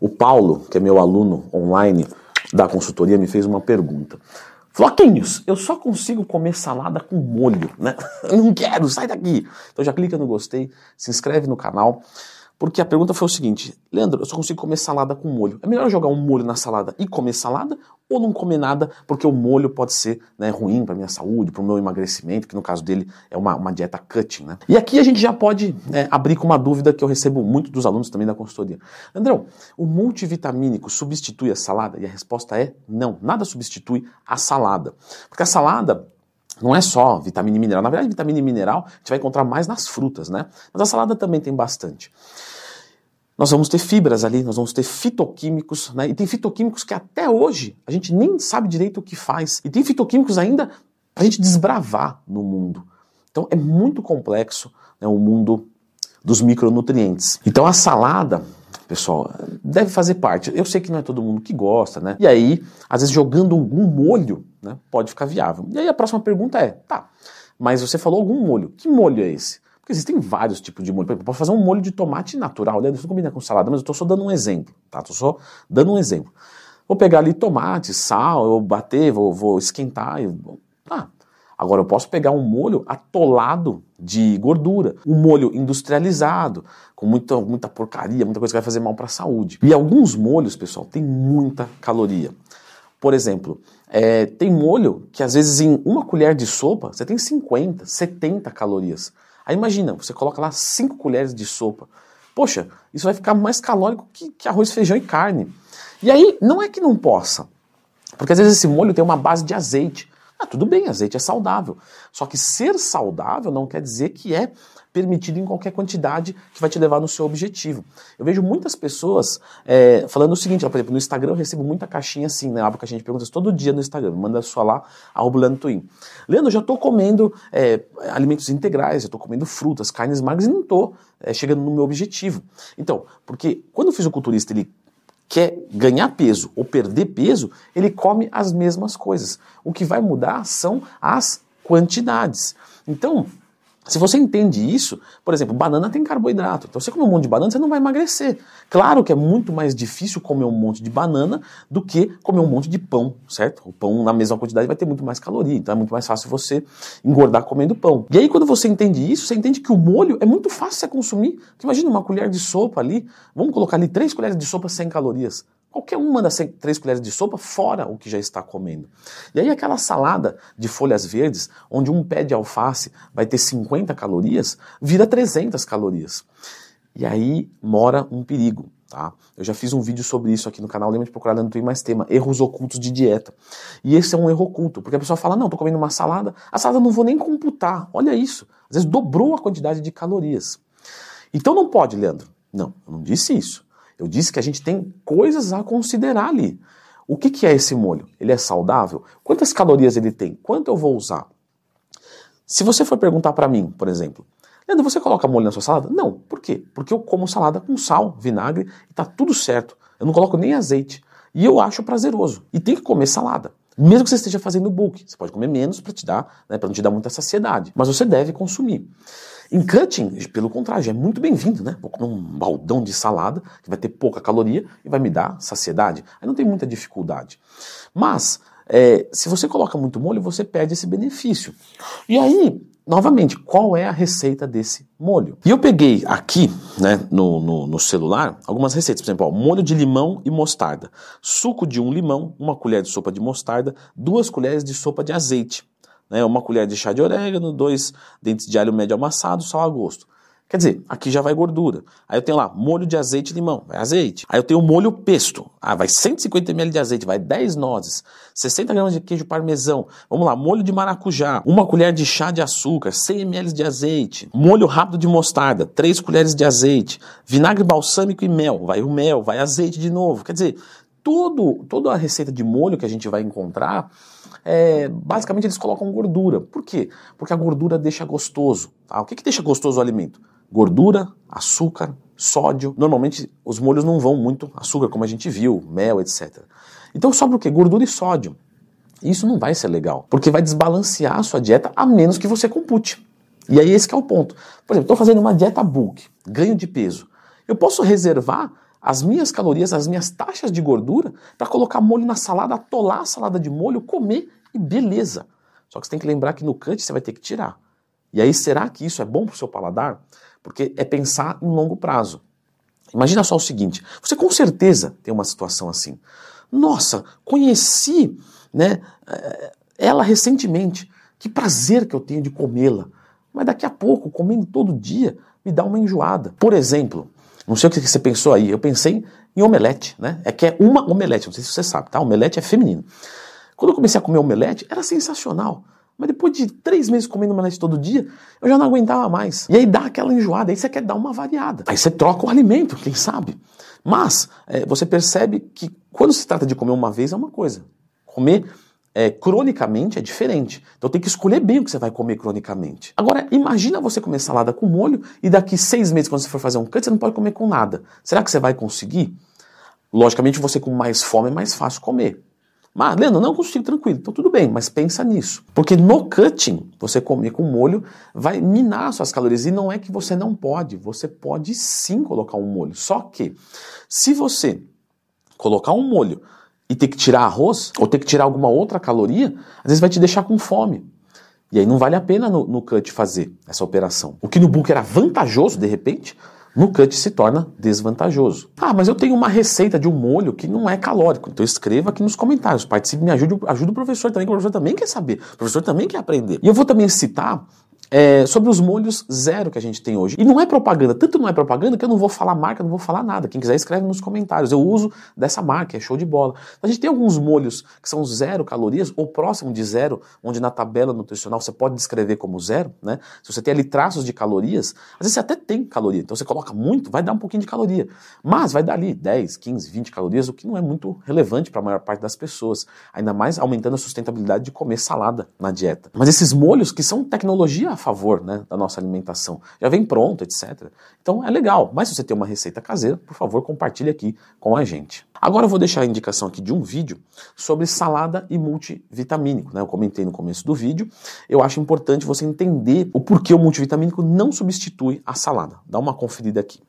O Paulo, que é meu aluno online da consultoria, me fez uma pergunta. Floquinhos, eu só consigo comer salada com molho, né? Não quero, sai daqui. Então já clica no gostei, se inscreve no canal. Porque a pergunta foi o seguinte: Leandro, eu só consigo comer salada com molho. É melhor jogar um molho na salada e comer salada ou não comer nada, porque o molho pode ser né, ruim para minha saúde, para o meu emagrecimento, que no caso dele é uma, uma dieta cutting. Né? E aqui a gente já pode né, abrir com uma dúvida que eu recebo muito dos alunos também da consultoria. Andrão, o multivitamínico substitui a salada? E a resposta é não, nada substitui a salada. Porque a salada não é só vitamina e mineral. Na verdade, vitamina e mineral a gente vai encontrar mais nas frutas, né? Mas a salada também tem bastante nós vamos ter fibras ali, nós vamos ter fitoquímicos, né? E tem fitoquímicos que até hoje a gente nem sabe direito o que faz. E tem fitoquímicos ainda para a gente desbravar no mundo. Então é muito complexo né, o mundo dos micronutrientes. Então a salada, pessoal, deve fazer parte. Eu sei que não é todo mundo que gosta, né? E aí, às vezes jogando algum molho, né, pode ficar viável. E aí a próxima pergunta é, tá, mas você falou algum molho. Que molho é esse? Porque existem vários tipos de molho. Por exemplo, eu posso fazer um molho de tomate natural, né? Isso combina com salada, mas eu estou só dando um exemplo, tá? Estou só dando um exemplo. Vou pegar ali tomate, sal, eu bater, vou, vou esquentar. E... Ah, agora eu posso pegar um molho atolado de gordura, um molho industrializado, com muita, muita porcaria, muita coisa que vai fazer mal para a saúde. E alguns molhos, pessoal, tem muita caloria. Por exemplo, é, tem molho que às vezes em uma colher de sopa você tem 50, 70 calorias. Aí imagina, você coloca lá 5 colheres de sopa. Poxa, isso vai ficar mais calórico que, que arroz, feijão e carne. E aí, não é que não possa, porque às vezes esse molho tem uma base de azeite. Ah, tudo bem, azeite é saudável. Só que ser saudável não quer dizer que é permitido em qualquer quantidade que vai te levar no seu objetivo. Eu vejo muitas pessoas é, falando o seguinte, por exemplo, no Instagram eu recebo muita caixinha assim, né? Abro caixinha de perguntas todo dia no Instagram, manda sua lá, arroba Leandro Twin. Leandro, eu já estou comendo é, alimentos integrais, já estou comendo frutas, carnes magras e não estou é, chegando no meu objetivo. Então, porque quando o fisiculturista ele quer ganhar peso ou perder peso, ele come as mesmas coisas. O que vai mudar são as quantidades. Então, se você entende isso, por exemplo, banana tem carboidrato. Então, você comer um monte de banana, você não vai emagrecer. Claro que é muito mais difícil comer um monte de banana do que comer um monte de pão, certo? O pão, na mesma quantidade, vai ter muito mais caloria. Então, é muito mais fácil você engordar comendo pão. E aí, quando você entende isso, você entende que o molho é muito fácil você consumir. Imagina uma colher de sopa ali, vamos colocar ali três colheres de sopa sem calorias. Qualquer uma das três colheres de sopa, fora o que já está comendo. E aí aquela salada de folhas verdes, onde um pé de alface vai ter 50 calorias, vira 300 calorias. E aí mora um perigo. Tá? Eu já fiz um vídeo sobre isso aqui no canal, lembra de procurar no Twitter mais tema, erros ocultos de dieta. E esse é um erro oculto, porque a pessoa fala, não, estou comendo uma salada, a salada não vou nem computar, olha isso, às vezes dobrou a quantidade de calorias. Então não pode, Leandro. Não, eu não disse isso. Eu disse que a gente tem coisas a considerar ali. O que, que é esse molho? Ele é saudável? Quantas calorias ele tem? Quanto eu vou usar? Se você for perguntar para mim, por exemplo, Leandro, você coloca molho na sua salada? Não. Por quê? Porque eu como salada com sal, vinagre e tá tudo certo. Eu não coloco nem azeite. E eu acho prazeroso. E tem que comer salada. Mesmo que você esteja fazendo bulk, você pode comer menos para te dar, né, para não te dar muita saciedade, mas você deve consumir. Em cutting, pelo contrário, é muito bem-vindo, né? Vou comer um baldão de salada, que vai ter pouca caloria e vai me dar saciedade. Aí não tem muita dificuldade. Mas, é, se você coloca muito molho, você perde esse benefício. E aí, novamente, qual é a receita desse molho? E eu peguei aqui, né, no, no, no celular, algumas receitas. Por exemplo, ó, molho de limão e mostarda. Suco de um limão, uma colher de sopa de mostarda, duas colheres de sopa de azeite né, uma colher de chá de orégano, dois dentes de alho médio amassado, sal a gosto. Quer dizer, aqui já vai gordura. Aí eu tenho lá molho de azeite e limão, vai azeite. Aí eu tenho molho pesto. Ah, vai 150 ml de azeite, vai 10 nozes, 60 gramas de queijo parmesão. Vamos lá, molho de maracujá, uma colher de chá de açúcar, 100 ml de azeite. Molho rápido de mostarda, 3 colheres de azeite. Vinagre balsâmico e mel, vai o mel, vai azeite de novo. Quer dizer, tudo, toda a receita de molho que a gente vai encontrar é, basicamente eles colocam gordura. Por quê? Porque a gordura deixa gostoso. Tá? O que, que deixa gostoso o alimento? Gordura, açúcar, sódio. Normalmente os molhos não vão muito açúcar, como a gente viu, mel, etc. Então sobra o quê? Gordura e sódio. Isso não vai ser legal, porque vai desbalancear a sua dieta a menos que você compute. E aí esse é o ponto. Por exemplo, estou fazendo uma dieta bulk, ganho de peso. Eu posso reservar as minhas calorias, as minhas taxas de gordura para colocar molho na salada, atolar a salada de molho, comer e beleza. Só que você tem que lembrar que no cut você vai ter que tirar. E aí, será que isso é bom para o seu paladar? Porque é pensar em longo prazo. Imagina só o seguinte: você com certeza tem uma situação assim. Nossa, conheci né, eh, ela recentemente. Que prazer que eu tenho de comê-la. Mas daqui a pouco, comendo todo dia, me dá uma enjoada. Por exemplo, não sei o que você pensou aí, eu pensei em omelete, né? É que é uma omelete, não sei se você sabe, tá? Omelete é feminino. Quando eu comecei a comer omelete, era sensacional. Mas depois de três meses comendo omelete todo dia, eu já não aguentava mais. E aí dá aquela enjoada, aí você quer dar uma variada. Aí você troca o alimento, quem sabe? Mas é, você percebe que quando se trata de comer uma vez é uma coisa. Comer é, cronicamente é diferente. Então tem que escolher bem o que você vai comer cronicamente. Agora, imagina você comer salada com molho e daqui seis meses, quando você for fazer um cut, você não pode comer com nada. Será que você vai conseguir? Logicamente, você com mais fome é mais fácil comer. Mas, Leandro, não consigo, tranquilo. Então tudo bem, mas pensa nisso. Porque no cutting, você comer com molho vai minar suas calorias. E não é que você não pode, você pode sim colocar um molho. Só que, se você colocar um molho e ter que tirar arroz, ou ter que tirar alguma outra caloria, às vezes vai te deixar com fome. E aí não vale a pena no, no cut fazer essa operação. O que no book era vantajoso, de repente, no cut se torna desvantajoso. Ah, mas eu tenho uma receita de um molho que não é calórico. Então escreva aqui nos comentários, participe, me ajude, ajude o professor também, que o professor também quer saber, o professor também quer aprender. E eu vou também citar é, sobre os molhos zero que a gente tem hoje. E não é propaganda, tanto não é propaganda que eu não vou falar marca, não vou falar nada. Quem quiser escreve nos comentários. Eu uso dessa marca, é show de bola. A gente tem alguns molhos que são zero calorias ou próximo de zero, onde na tabela nutricional você pode descrever como zero, né? Se você tem ali traços de calorias, às vezes você até tem caloria. Então você coloca muito, vai dar um pouquinho de caloria. Mas vai dar ali 10, 15, 20 calorias, o que não é muito relevante para a maior parte das pessoas. Ainda mais aumentando a sustentabilidade de comer salada na dieta. Mas esses molhos que são tecnologia favor né, da nossa alimentação. Já vem pronto, etc. Então é legal. Mas se você tem uma receita caseira, por favor, compartilhe aqui com a gente. Agora eu vou deixar a indicação aqui de um vídeo sobre salada e multivitamínico. Né? Eu comentei no começo do vídeo. Eu acho importante você entender o porquê o multivitamínico não substitui a salada. Dá uma conferida aqui.